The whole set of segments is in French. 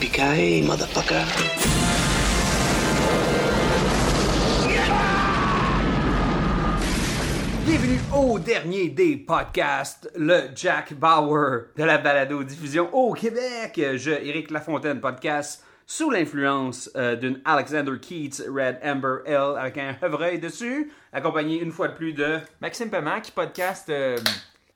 Motherfucker. Bienvenue au dernier des podcasts, le Jack Bauer de la balado-diffusion au Québec. Je, Éric Lafontaine, podcast sous l'influence euh, d'une Alexander Keats Red Amber L avec un chevreuil dessus, accompagné une fois de plus de... Maxime Paiement qui podcast euh,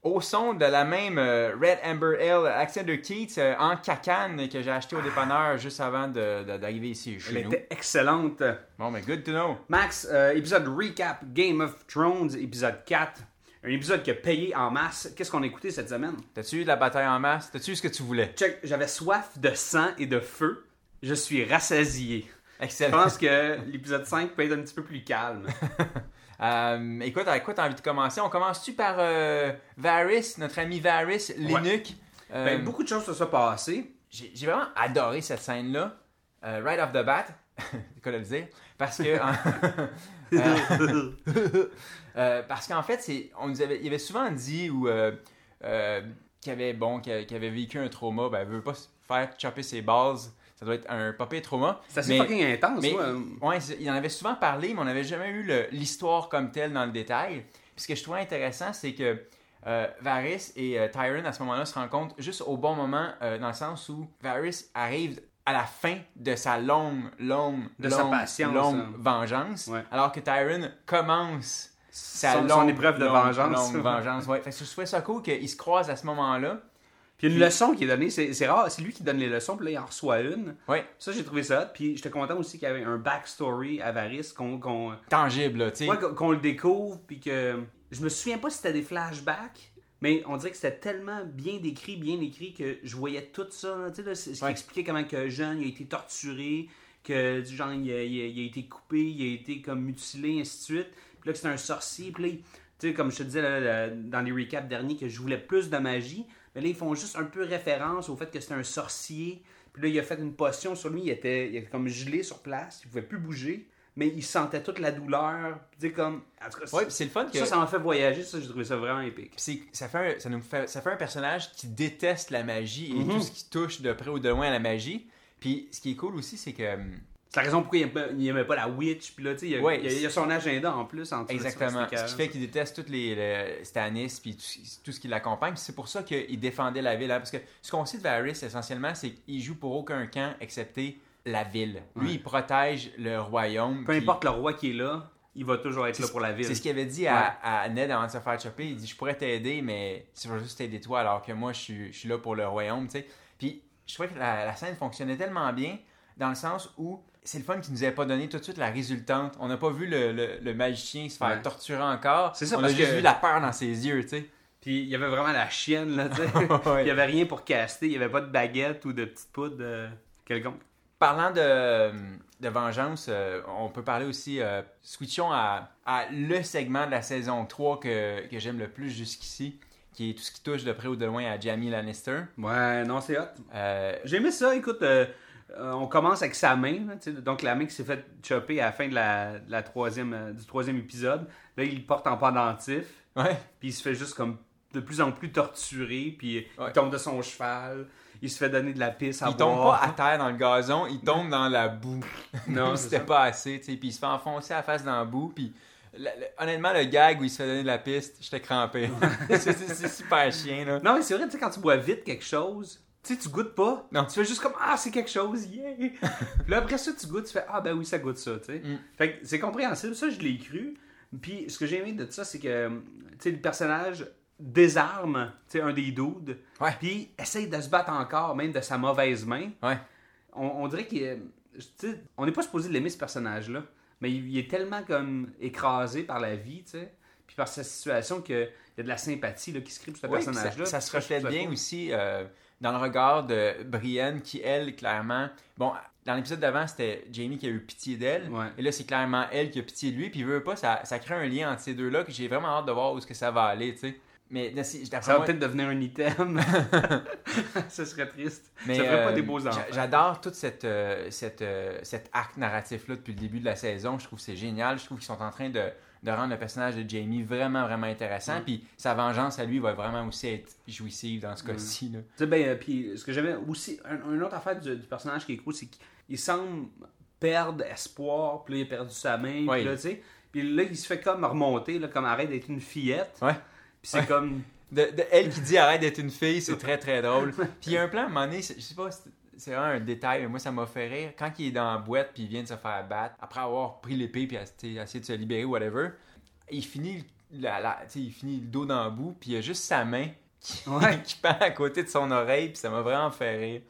au son de la même euh, Red Amber Ale Alexander Keats euh, en cacane que j'ai acheté au dépanneur juste avant d'arriver ici chez Elle nous. était excellente. Bon, mais good to know. Max, euh, épisode recap Game of Thrones, épisode 4. Un épisode qui a payé en masse. Qu'est-ce qu'on a écouté cette semaine? T'as-tu eu de la bataille en masse? T'as-tu eu ce que tu voulais? Check, j'avais soif de sang et de feu. Je suis rassasié. Je Excellent. pense que l'épisode 5 peut être un petit peu plus calme. Euh, écoute, avec quoi t'as envie de commencer? On commence-tu par euh, Varys, notre ami Varys, l'eunuque? Euh, Ben, beaucoup de choses se sont passées. J'ai vraiment adoré cette scène-là, euh, right off the bat, c'est quoi le dire, parce que... parce qu'en fait, c'est, on nous avait, il avait souvent dit ou qu'il avait, bon, qu'il qu'il avait vécu un trauma, ben, il veut pas faire chopper ses bases, ça doit être un papier trauma. C'est assez Mais- fucking intense, mais, ouais, c'est- il en avait souvent parlé, mais on n'avait jamais eu l'histoire comme telle dans le détail. Puis ce que je trouvais intéressant, c'est que euh, Varys et euh, Tyrion, à ce moment-là, se rencontrent juste au bon moment, euh, dans le sens où Varys arrive à la fin de sa longue, longue, De sa patience, longue hein. vengeance, Ouais. alors que Tyrion commence sa Son- longue, son épreuve de longue, vengeance. longue vengeance. Ouais. Fait que je trouvais ça cool qu'ils se croisent à ce moment-là. Puis une leçon qui est donnée, c'est c'est rare, c'est lui qui donne les leçons, puis là, il en reçoit une. Ouais, Ça, j'ai trouvé ça. Puis j'étais content aussi qu'il y avait un backstory à Varys, qu'on tangible, là, tu sais. ouais, qu'on- le découvre, puis que... Je me souviens pas si c'était des flashbacks, mais on dirait que c'était tellement bien décrit, bien écrit, que je voyais tout ça. Tu sais, c'est- ce qui Ouais. expliquait comment que jeune, il a été torturé, que du genre, il a, il a- il a été coupé, il a été comme mutilé, ainsi de suite. Puis là, que c'était un sorcier, puis là, tu sais, comme je te disais là, là, dans les recaps derniers, que je voulais plus de magie. Mais là, ils font juste un peu référence au fait que c'était un sorcier. Puis là, il a fait une potion sur lui. Il était, il était comme gelé sur place. Il pouvait plus bouger. Mais il sentait toute la douleur. Tu sais, comme. En tout cas, Ouais, c'est le fun que... ça, ça m'a fait voyager. Ça, j'ai trouvé ça vraiment épique. Ça fait, un, ça, nous fait, ça fait un personnage qui déteste la magie et Mhm. tout ce qui touche de près ou de loin à la magie. Puis ce qui est cool aussi, c'est que. C'est la raison pourquoi il aimait, il aimait pas la witch. Puis là, tu sais, il, y a- Ouais, il y a- il y a son agenda en plus. En ça, Exactement. Ce qui fait qu'il déteste toutes les le Stannis puis tout, tout ce qui l'accompagne. C'est pour ça qu'il défendait la ville. hein. Parce que ce qu'on sait de Varys, essentiellement, c'est qu'il joue pour aucun camp excepté la ville. Lui, Ouais. il protège le royaume. Peu importe le roi qui est là, il va toujours être là pour la ville. C'est ce qu'il avait dit à, à Ned avant de se faire chopper. Il dit Je pourrais t'aider, mais je vais juste t'aider toi, alors que moi, je suis, je suis là pour le royaume. tu sais. Puis je trouvais que la, la scène fonctionnait tellement bien, dans le sens où c'est le fun qu'il nous avait pas donné tout de suite la résultante. On n'a pas vu le, le- le magicien se faire Ouais. torturer encore. C'est ça, On parce a juste que- vu la peur dans ses yeux, tu sais. Puis il y avait vraiment la chienne, là, tu sais. Il y avait rien pour caster. Il y avait pas de baguette ou de petite poudre euh, quelconque. Parlant de, de vengeance, euh, on peut parler aussi, euh, switchons à, à le segment de la saison 3 que, que j'aime le plus jusqu'ici, qui est tout ce qui touche de près ou de loin à Jamie Lannister. Ouais, non, c'est hot. Euh, J'ai aimé ça, écoute, euh, euh, on commence avec sa main, donc la main qui s'est fait chopper à la fin de la, de la troisième, euh, du troisième épisode. Là, il porte en pendentif, ouais. puis il se fait juste comme de plus en plus torturé, puis Ouais. il tombe de son cheval, il se fait donner de la pisse à Il tombe pas à terre dans le gazon, il tombe dans la boue. Non, c'était pas assez, tu sais. Puis il se fait enfoncer la face dans la boue. Puis le- le- honnêtement, le gag où il se fait donner de la piste, j'étais crampé. c'est super chien, là. Non, mais c'est vrai, tu sais, quand tu bois vite quelque chose, tu sais, tu goûtes pas. Non. Tu fais juste comme Ah, c'est quelque chose, yeah! Puis là, après ça, tu goûtes, tu fais Ah, ben oui, ça goûte ça, tu sais. Mm. Fait que c'est compréhensible, ça, je l'ai cru. Puis ce que j'ai aimé de ça, c'est que, tu sais, le personnage désarme, tu sais, un des dudes. Ouais. Puis essaye de se battre encore, même de sa mauvaise main. Ouais. On, on dirait qu'il est- tu sais, on n'est pas supposé l'aimer, ce personnage-là. Mais il, il est tellement comme écrasé par la vie, tu sais. Puis par sa situation qu'il y a de la sympathie là, qui se crée pour ce Oui, personnage-là. ça, ça se reflète bien aussi euh, dans le regard de Brienne qui, elle, clairement. Bon, dans l'épisode d'avant, c'était Jamie qui a eu pitié d'elle. Ouais. Et là, c'est clairement elle qui a pitié de lui. Puis, veut pas, ça, ça crée un lien entre ces deux-là que j'ai vraiment hâte de voir où est-ce que ça va aller, tu sais. Mais d'après Ça va moi- peut-être devenir un item. ça serait triste. Mais, ça ferait pas euh, des beaux enfants. J'adore tout cette, euh, cette, euh, cet arc narratif-là depuis le début de la saison. Je trouve que c'est génial. Je trouve qu'ils sont en train de, de rendre le personnage de Jamie vraiment, vraiment intéressant. Mm. Puis sa vengeance à lui va vraiment aussi être jouissive dans Mm. ce cas-ci. là. Tu sais, ben, euh, puis ce que j'avais aussi, un, une autre affaire du, du personnage qui est cool, c'est qu'il semble perdre espoir, puis là, il a perdu sa main, Ouais. puis là, tu sais, puis là, il se fait comme remonter, là, comme arrête d'être une fillette, Ouais. puis c'est Ouais. comme, De, de elle qui dit arrête d'être une fille, c'est très très drôle. Puis il y a un plan à un moment donné, je sais pas, c'est- un détail, mais moi ça m'a fait rire. Quand il est dans la boîte puis il vient de se faire battre, après avoir pris l'épée puis essayer de se libérer, whatever, il finit, la, la- il finit le dos dans le bout, puis il y a juste sa main qui, Ouais. qui pend à côté de son oreille, puis ça m'a vraiment fait rire.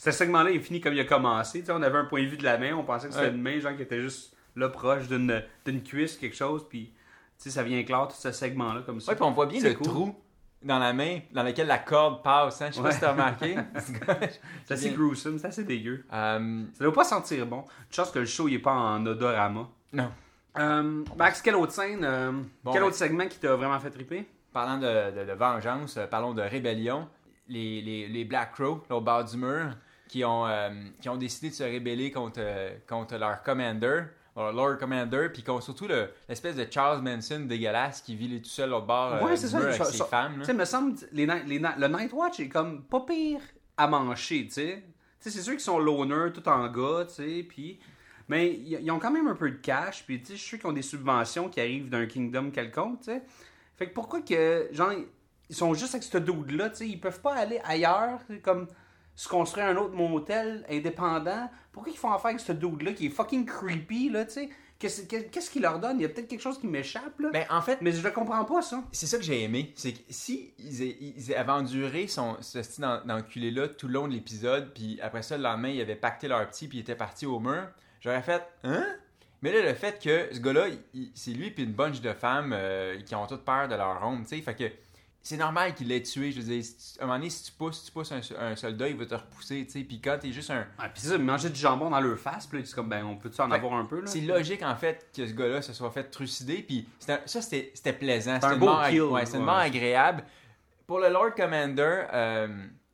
ce segment-là, il finit comme il a commencé, tu sais, on avait un point de vue de la main, on pensait que c'était Ouais. une main, genre, qui était juste là, proche d'une cuisse, quelque chose, puis, ça vient clair, tout ce segment-là, comme ça. Ouais, puis on voit bien le cool. trou dans la main dans lequel la corde passe. Hein? Je sais pas si t'as remarqué. C'est assez gruesome, c'est assez dégueu. Euh, Ça doit pas sentir bon. Chance que le show, il est pas en odorama. non. Euh, Max, quelle autre scène, euh, Bon, quel ben- autre segment qui t'a vraiment fait triper? Parlant de, de- de vengeance, parlons de rébellion. Les, les, les Black Crow, au bord du mur, qui ont, euh, qui ont décidé de se rébeller contre, contre leur commander, Lord Commander, puis surtout le- l'espèce de Charles Manson dégueulasse qui vit tout seul au bord euh, Ouais, du c'est ça, avec ça- ses ça- femmes. Tu sais, me semble, les, les le Night Watch est comme pas pire à mancher, tu sais. Tu sais, c'est sûr qu'ils sont loners, tout en gars, tu sais, puis... Mais ils ils ont quand même un peu de cash, puis tu sais, je suis sûr qu'ils ont des subventions qui arrivent d'un kingdom quelconque, tu sais. Fait que pourquoi que, genre, ils sont juste avec ce dude-là, tu sais, ils peuvent pas aller ailleurs, comme se construire un autre motel indépendant. Pourquoi ils font affaire avec ce dude-là qui est fucking creepy, là, tu sais? Qu'est-ce qu'il leur donne? Il y a peut-être quelque chose qui m'échappe, là. Ben, en fait, Mais je le comprends pas, ça. c'est ça que j'ai aimé. C'est que si ils, avaient enduré son, ce style d'en- d'enculé-là tout le long de l'épisode, puis après ça, le lendemain, ils avaient pacté leur petit, puis ils étaient partis au mur, j'aurais fait Hein? Mais là, le fait que ce gars-là, c'est lui, puis une bunch de femmes euh, qui ont toutes peur de leur honte, tu sais. Fait que c'est normal qu'il l'ait tué. Je veux dire, à un moment donné, si tu pousses, tu pousses un, un soldat, il va te repousser, tu sais. Puis quand t'es juste un. Ah, puis c'est ça, manger du jambon dans leur face, puis là, comme, ben, on peut-tu en Fait- avoir un peu, là? C'est logique en fait que ce gars-là se soit fait trucider, puis un- ça c'était c'était plaisant, un c'était une, beau mort kill, ouais, c'était une ouais. mort agréable. Pour le Lord Commander, euh,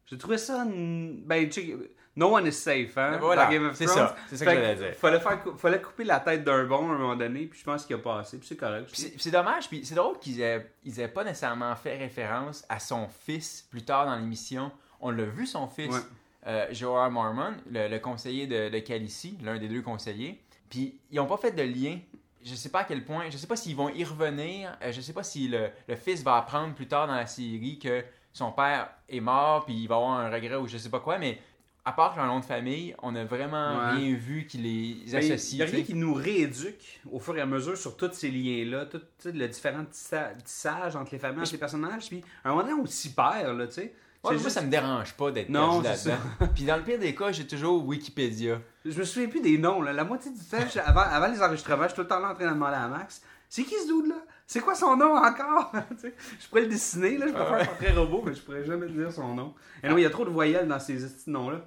J'ai trouvé ça. Ben, tu sais, no one is safe, hein? Voilà, Game of c'est ça, c'est ça que j'allais dire. Fallait, faire, fallait couper la tête d'un bon à un moment donné, puis je pense qu'il a passé, puis c'est correct. C'est dommage, puis c'est drôle qu'ils aient, ils aient pas nécessairement fait référence à son fils plus tard dans l'émission. On l'a vu, son fils, Ouais. euh, Mormon, le, le conseiller de, de Khaleesi, l'un des deux conseillers. Puis ils ont pas fait de lien. Je sais pas à quel point, je sais pas s'ils vont y revenir, euh, je sais pas si le, le fils va apprendre plus tard dans la série que son père est mort, puis il va avoir un regret ou je sais pas quoi, mais à part leur nom de famille, on a vraiment Ouais. rien vu qui les Ben, Il associe. y a rien qui nous rééduque au fur et à mesure sur tous ces liens-là, tout le différent tissa- tissage entre les familles, entre les personnages, puis à un moment donné, on s'y perd, là, tu sais. Ouais, C'est moi, juste- ça me dérange pas d'être Non, perdu là-dedans. Puis dans le pire des cas, j'ai toujours Wikipédia. Je me souviens plus des noms. Là. La moitié du temps, avant, avant les enregistrements, je suis tout le temps là en train de demander à Max c'est qui ce dude-là? C'est quoi son nom encore? Je pourrais le dessiner, là, je peux faire un portrait robot, mais je pourrais jamais te dire son nom. Et non, il y a trop de voyelles dans ces noms-là.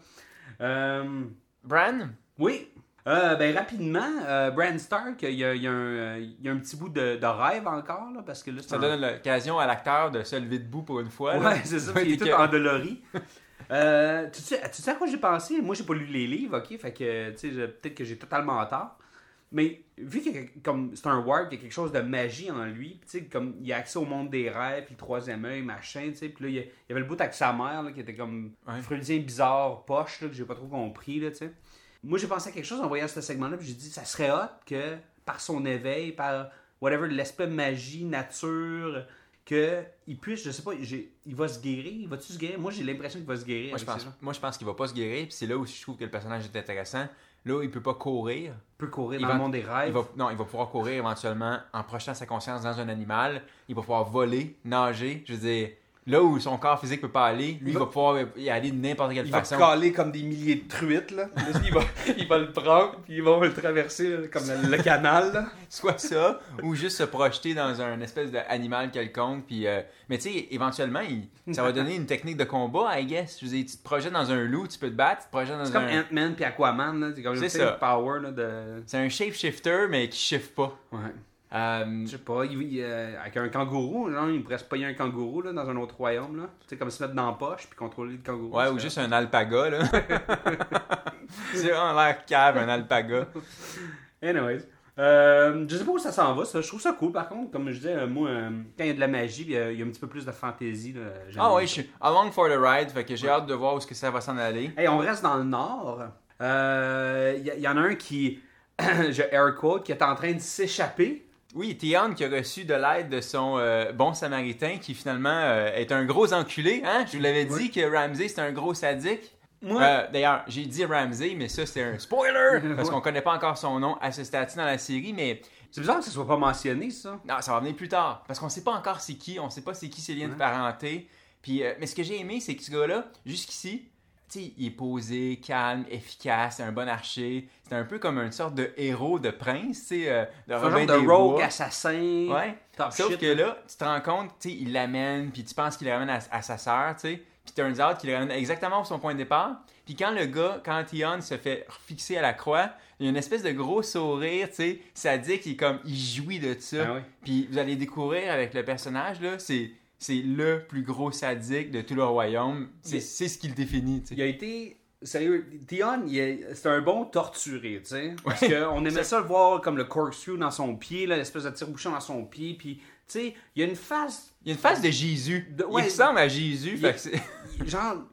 Euh, Bran, oui. Euh, ben rapidement, euh, Bran Stark, il y a, il y a un, euh, il y a un petit bout de, de rêve encore, là, parce que là, ça un- donne l'occasion à l'acteur de se lever debout pour une fois. là. Ouais, c'est ça, il est tout endolori. Euh, tu, sais, tu sais à quoi j'ai pensé? Moi, j'ai pas lu les livres, ok? Fait que, tu sais, peut-être que j'ai totalement tort. Mais vu que comme c'est un warp, il y a quelque chose de magie en lui, tu sais, comme il a accès au monde des rêves, puis le troisième œil, machin, tu sais, puis là, il y avait le bout avec sa mère, là, qui était comme Ouais. freudien bizarre, poche, là, que j'ai pas trop compris, là, tu sais. Moi, j'ai pensé à quelque chose en voyant ce segment-là, puis j'ai dit, ça serait hot que, par son éveil, par whatever, l'aspect magie, nature, que il puisse, je sais pas, il va se guérir, il va-tu se guérir? Moi, j'ai l'impression qu'il va se guérir. Moi, je pense, moi, je pense qu'il va pas se guérir. Puis c'est là où je trouve que le personnage est intéressant. Là il peut pas courir. Il peut courir Il dans va- le monde des rêves. Il va, non, il va pouvoir courir éventuellement en projetant sa conscience dans un animal. Il va pouvoir voler, nager. Je veux dire, là où son corps physique peut pas aller, lui, il va- pouvoir y aller de n'importe quelle Il va façon. caler comme des milliers de truites, là. Il, va, il va le prendre, puis il va le traverser là, comme le, le canal, là. Soit ça, ou juste se projeter dans un espèce d'animal quelconque. Puis, euh, mais tu sais, éventuellement, il- ça va donner une technique de combat, I guess. Je veux dire, tu te projettes dans un loup, tu peux te battre, tu te projettes dans C'est comme un... Ant-Man puis Aquaman, là. C'est comme le ça. power, là, de... C'est un shapeshifter, mais qui shift pas. Ouais. Euh, Je sais pas, il, il, euh, avec un kangourou, genre, il pourrait se payer un kangourou, là, dans un autre royaume, là. Tu sais, comme se mettre dans la poche, puis contrôler le kangourou. ouais, c'est ou juste un alpaga, là. C'est vraiment l'air cave, un alpaga. Anyways. Euh, je sais pas où ça s'en va, ça. Je trouve ça cool, par contre. Comme je disais, moi, euh, quand il y a de la magie, il y a, il y a un petit peu plus de fantaisie, là. Ah ouais, je suis along for the ride, fait que j'ai hâte de voir où est-ce que ça va s'en aller. Hey, on reste dans le nord. Euh, Il y, en a un qui, je air quote, qui est en train de s'échapper. Oui, Theon qui a reçu de l'aide de son euh, bon samaritain qui finalement euh, est un gros enculé. Hein? Je vous l'avais dit Oui. que Ramsey c'est un gros sadique. Moi, Euh, D'ailleurs, j'ai dit Ramsey, mais ça c'est un spoiler parce qu'on connaît pas encore son nom à ce stade-ci dans la série, mais c'est bizarre que ce soit pas mentionné, ça. non, ça va venir plus tard parce qu'on sait pas encore c'est qui, on sait pas c'est qui ses liens de parenté. Puis, mais ce que j'ai aimé, c'est que ce gars-là, jusqu'ici, sais, il est posé, calme, efficace, c'est un bon archer. C'est un peu comme une sorte de héros de prince, tu sais, euh, de Robin genre de rogue assassin. Ouais. Sauf shit, que là, tu te rends compte, tu sais, il l'amène, puis tu penses qu'il l'amène à, à sa sœur, tu sais. Puis turns out qu'il l'amène exactement au son point de départ. Puis quand le gars, quand Tion se fait fixer à la croix, il y a une espèce de gros sourire, tu sais, sadique, il est comme, il jouit de ça. Oui. Puis vous allez découvrir avec le personnage, là, c'est, c'est le plus gros sadique de tout le royaume. C'est, ce qui le définit. Il a été. Sérieux, Dion, c'est un bon torturé, tu sais. Parce Ouais. qu'on aimait ça le voir comme le corkscrew dans son pied, l'espèce de tire-bouchon dans son pied. Puis, tu sais, il y a une face. Il y a une face de Jésus. De- ouais. il ressemble à Jésus, fait que. Genre,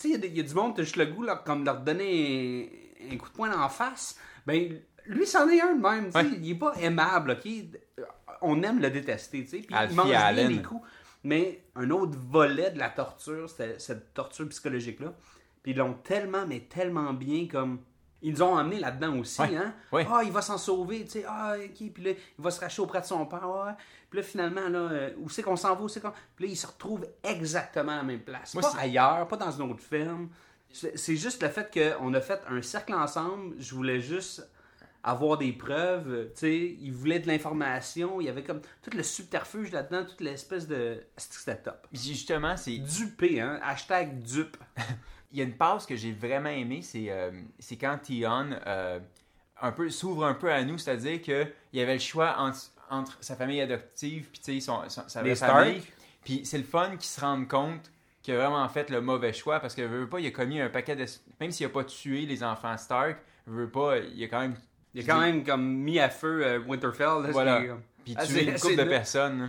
tu sais, il y a y, a du monde, t'as juste le goût, là, comme de leur donner un, un coup de poing en face. Ben, lui, c'en est un de même, tu sais. Ouais. Il est pas aimable, ok? On aime le détester, tu sais. Puis il mange bien les coups. Mais un autre volet de la torture, c'était cette torture psychologique-là. Puis ils l'ont tellement, mais tellement bien comme. Ils nous ont emmenés là-dedans aussi, Ouais. hein? Ouais. Ah, il va s'en sauver, tu sais. Ah, ok. Puis là, il va se racher auprès de son père. Puis là, finalement, là, euh, où c'est qu'on s'en va? Où c'est qu'on... Puis là, il se retrouve exactement à la même place. Moi, pas ailleurs, pas dans une autre ferme. C'est juste le fait qu'on a fait un cercle ensemble. Je voulais juste avoir des preuves. Tu sais, il voulait de l'information. Il y avait comme tout le subterfuge là-dedans, toute l'espèce de. C'était top? Justement, c'est... Dupé, hein? Hashtag dupe. Il y a une passe que j'ai vraiment aimée, c'est euh, c'est quand Tion euh, un peu s'ouvre un peu à nous, c'est-à-dire que il y avait le choix entre, entre sa famille adoptive puis tu sais son, son- sa Les famille. Puis c'est le fun qu'il se rende compte qu'il a vraiment fait le mauvais choix parce que veut, veut pas, il a commis un paquet de même s'il a pas tué les enfants Stark, veut pas, il a quand même Il a quand même comme mis à feu euh, Winterfell. là, Voilà. puis Ah, tué c'est- une c'est couple de personnes. là.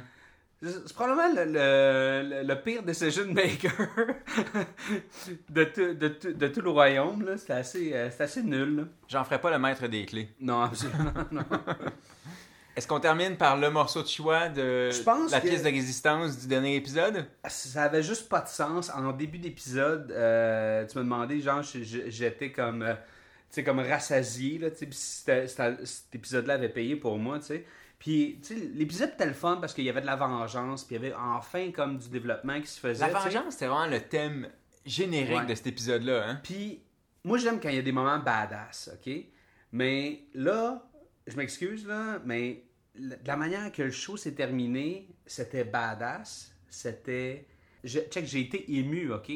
C'est c'est probablement le, le- le- le pire decision maker de, tout, de, tout- de tout le royaume. C'était assez, euh, assez nul. J'en ferai pas le maître des clés. Non, absolument non. Est-ce qu'on termine par le morceau de choix de pense la que- pièce de résistance du dernier épisode? Ça avait juste pas de sens. En début d'épisode, euh, tu me demandais, genre, j'étais comme, euh, sais, comme rassasié, là, tu sais, cet épisode-là avait payé pour moi, tu sais. Puis, tu sais, l'épisode était le fun parce qu'il y avait de la vengeance, puis il y avait enfin comme du développement qui se faisait. La vengeance, c'était vraiment le thème générique Ouais. de cet épisode-là. Hein? Puis, moi, j'aime quand il y a des moments badass, OK? Mais là, je m'excuse, là, mais la- de la manière que le show s'est terminé, c'était badass. C'était. Je, check, j'ai été ému, OK?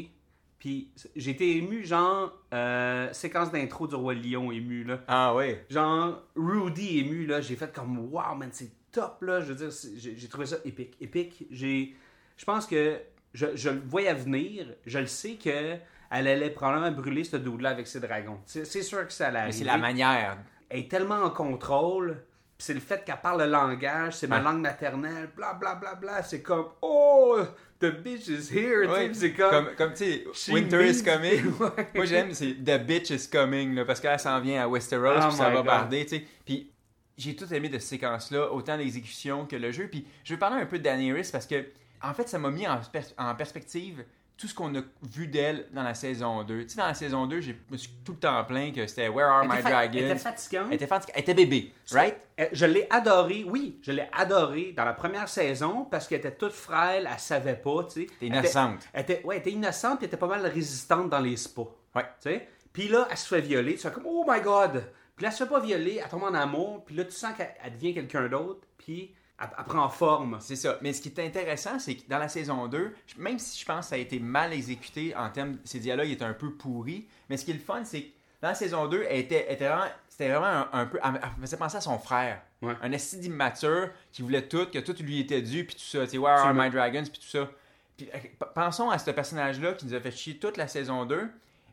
Puis, j'ai été ému, genre, euh, séquence d'intro du Roi Lion ému, là. Ah oui. Genre, Rudy ému, là, j'ai fait comme, wow, man, c'est top, là. Je veux dire, j'ai trouvé ça épique. Épique. J'ai. Je pense que je, je le voyais venir. Je le sais que elle allait probablement brûler ce dude-là avec ses dragons. C'est sûr que ça allait Mais c'est la manière. Elle est tellement en contrôle. C'est le fait qu'elle parle le langage, c'est ma langue maternelle, bla bla bla bla. C'est comme, oh, the bitch is here. tu sais, Ouais, c'est comme. comme, comme tu sais, Winter is coming. Ouais. Moi j'aime, c'est The bitch is coming, là, parce qu'elle s'en vient à Westeros, Oh puis ça va God. barder, tu sais. Puis j'ai tout aimé de cette séquence-là, autant l'exécution que le jeu. Puis je veux parler un peu de Daenerys parce que, en fait, ça m'a mis en, pers- en perspective tout ce qu'on a vu d'elle dans la saison 2. Tu sais, dans la saison 2, j'ai- je me suis tout le temps plaint que c'était Where Are My Dragons? Elle était fatigante. Elle était fatigante. Elle était bébé, right? Je l'ai adorée, oui, je l'ai adorée dans la première saison parce qu'elle était toute frêle, elle savait pas, tu sais. T'es Elle innocente. était- Elle était, ouais, elle était innocente, puis elle était pas mal résistante dans les spas. Ouais. Tu sais. Puis là, elle se fait violer, tu fais comme Oh my god! Puis là, elle se fait pas violer, elle tombe en amour, puis là, tu sens qu'elle elle devient quelqu'un d'autre, puis elle, prend forme. C'est ça. Mais ce qui est intéressant, c'est que dans la saison 2, je- même si je pense que ça a été mal exécuté en termes. Ces dialogues étaient un peu pourris, mais ce qui est le fun, c'est que dans la saison 2, elle était, elle était vraiment. C'était vraiment un, un peu. Elle me faisait penser à son frère. Ouais. Un esti immature qui voulait tout, que tout lui était dû, puis tout ça. Tu sais, Where are my dragons, puis tout ça. Puis, euh, pensons à ce personnage-là qui nous a fait chier toute la saison 2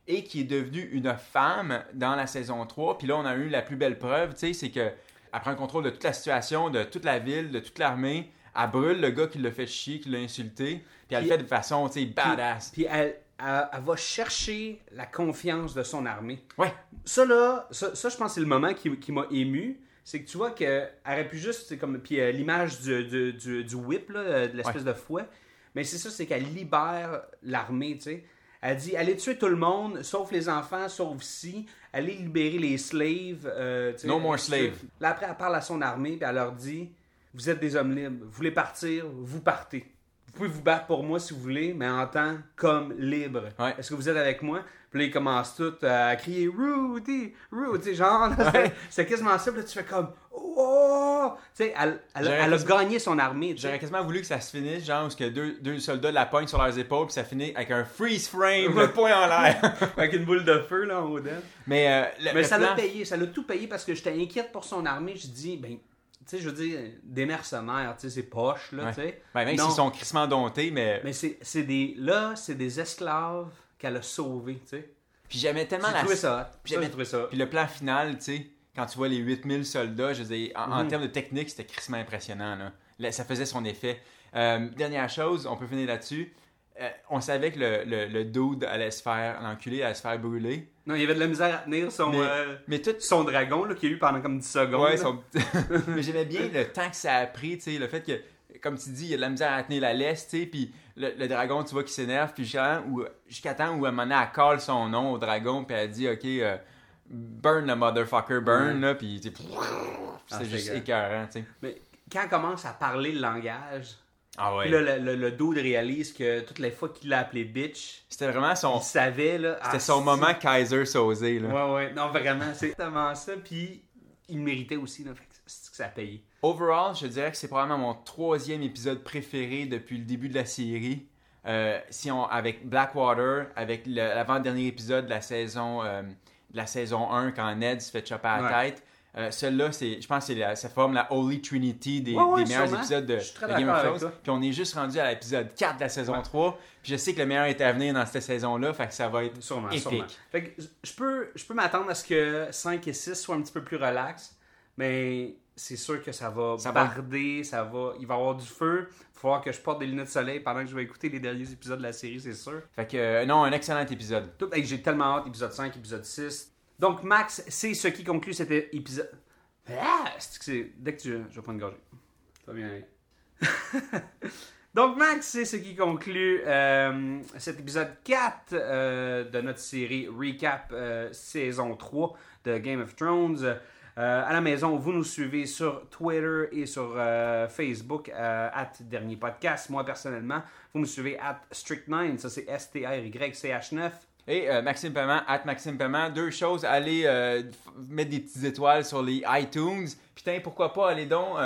et qui est devenu une femme dans la saison 3. Puis là, on a eu la plus belle preuve, tu sais, c'est que elle prend le contrôle de toute la situation, de toute la ville, de toute l'armée. Elle brûle le gars qui l'a fait chier, qui l'a insulté. Puis elle le fait de façon, tu sais, badass. Puis elle, elle- elle va chercher la confiance de son armée. Ouais. Ça, là, ça, ça, je pense que c'est le moment qui, qui m'a ému. C'est que tu vois qu'elle aurait pu juste, comme, puis euh, l'image du, du, du, du whip, là, euh, de l'espèce de fouet. Mais c'est ça, c'est qu'elle libère l'armée, tu sais. Elle dit, allez tuer tout le monde, sauf les enfants, sauf si. Allez libérer les slaves. euh. No more slaves. Là, après, elle parle à son armée, puis elle leur dit, vous êtes des hommes libres. Vous voulez partir, vous partez. Vous pouvez vous battre pour moi si vous voulez, mais en tant comme libre. Ouais. Est-ce que vous êtes avec moi? Puis là, ils commencent tous à crier Rudy, Rudy, genre, c'est quasiment ça. Puis là, tu fais comme, oh! Tu sais, elle, elle, J'aurais elle a gagné son armée. J'aurais quasiment voulu que ça se finisse, genre, où ce que deux, deux soldats la pognent sur leurs épaules, puis ça finit avec un freeze frame, le poing en l'air. Avec une boule de feu, là, en haut d'elle. Mais, euh, le- Mais le ça l'a plan- payé, ça l'a tout payé parce que j'étais inquiète pour son armée. Je dis, ben, tu sais, je veux dire, des mercenaires, tu sais, c'est poche, là, Ouais. tu sais. Ben, même s'ils sont crissement domptés, mais. Mais c'est des. Là, c'est des esclaves qu'elle a sauvés, tu sais. Puis j'aimais tellement J'ai la. trouvé ça. Puis j'aimais- j'ai trouvé ça. Puis le plan final, tu sais, quand tu vois les 8000 soldats, je veux dire, en, en Mhm. termes de technique, c'était crissement impressionnant. Là. Là, ça faisait son effet. Euh, dernière chose, on peut finir là-dessus. Euh, on savait que le, le, le dude allait se faire, l'enculé allait se faire brûler. Non, il y avait de la misère à tenir son, Mais, euh, mais tout. son dragon, qu'il y a eu pendant comme 10 secondes. Ouais, son- mais j'aimais bien le temps que ça a pris, tu sais, le fait que, comme tu dis, il y a de la misère à tenir la laisse, tu sais, puis le, le dragon, tu vois, qui s'énerve, puis jusqu'à où- jusqu'à temps où un moment donné, elle colle son nom au dragon, puis elle dit, OK, euh, burn the motherfucker, burn, là, puis Ah, c'est c'est juste égal. écœurant, tu sais. Mais quand elle commence à parler le langage, Ah ouais. là, le, le, le dude réalise que toutes les fois qu'il l'a appelé bitch, C'était vraiment son, il savait, là. c'était ah, son moment Kaiser Sosé, là. Ouais, ouais. Non, vraiment, c'est exactement ça. Puis il le méritait aussi, là. Fait que c'est que ça a payé. Overall, je dirais que c'est probablement mon troisième épisode préféré depuis le début de la série. Euh, si on, avec Blackwater, avec le- l'avant-dernier épisode de la saison euh, la saison 1 quand Ned se fait chopper à la Ouais. tête. Euh, c'est, je pense que la- ça forme la Holy Trinity des, Ouais, ouais, des meilleurs sûrement. épisodes de, Game of Thrones. Puis on est juste rendu à l'épisode 4 de la saison 3. Puis je sais que le meilleur est à venir dans cette saison-là, fait que ça va être Sûrement, épique. sûrement. Fait que je peux, je peux m'attendre à ce que 5 et 6 soient un petit peu plus relax, mais c'est sûr que ça va Ça va- barder, ça va, il va y avoir du feu. Il va falloir que je porte des lunettes de soleil pendant que je vais écouter les derniers épisodes de la série, c'est sûr. Fait que euh, non, un excellent épisode. Tout, hey, j'ai tellement hâte, épisode 5, épisode 6. Donc, Max, c'est ce qui conclut cet épisode. Ah, Dès que tu. Je vais prendre une gorgée. Ça va bien aller. Donc, Max, c'est ce qui conclut euh, cet épisode 4 euh, de notre série Recap saison 3 de Game of Thrones. Euh, à la maison, vous nous suivez sur Twitter et sur euh, Facebook, euh, at Dernier Podcast. Moi, personnellement, vous me suivez at Strict9, ça c'est S-T-R-Y-C-H-9. Et euh, Maxime Paiement, at Maxime Paiement, deux choses, allez mettre des petites étoiles sur les iTunes. Putain, pourquoi pas, allez donc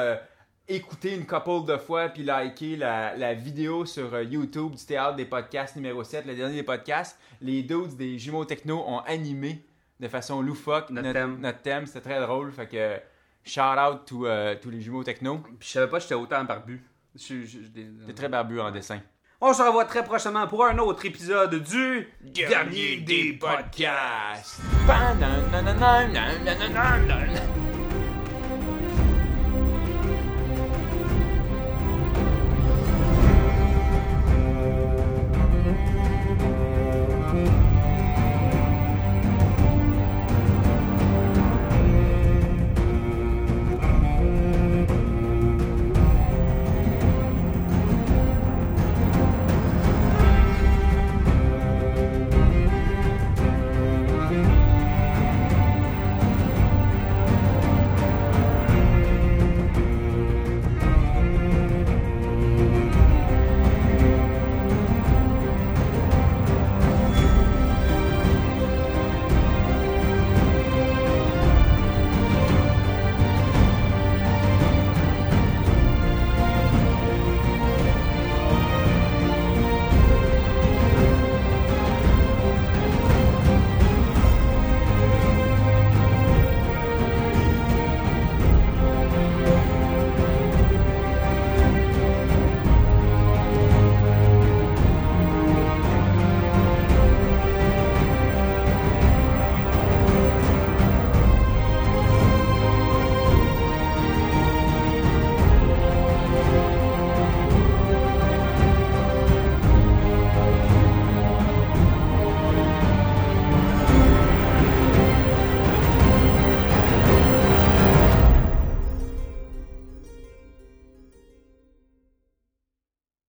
écouter une couple de fois puis liker la, la vidéo sur YouTube du Théâtre des podcasts numéro 7, le dernier des podcasts. Les dudes des Jumeaux Techno ont animé de façon loufoque notre, thème. Notre c'était très drôle. Fait que shout out to euh, tous les jumeaux techno. Puis je savais pas que j'étais autant barbu. T'es très barbu en dessin. On se revoit très prochainement pour un autre épisode du Dernier des podcasts.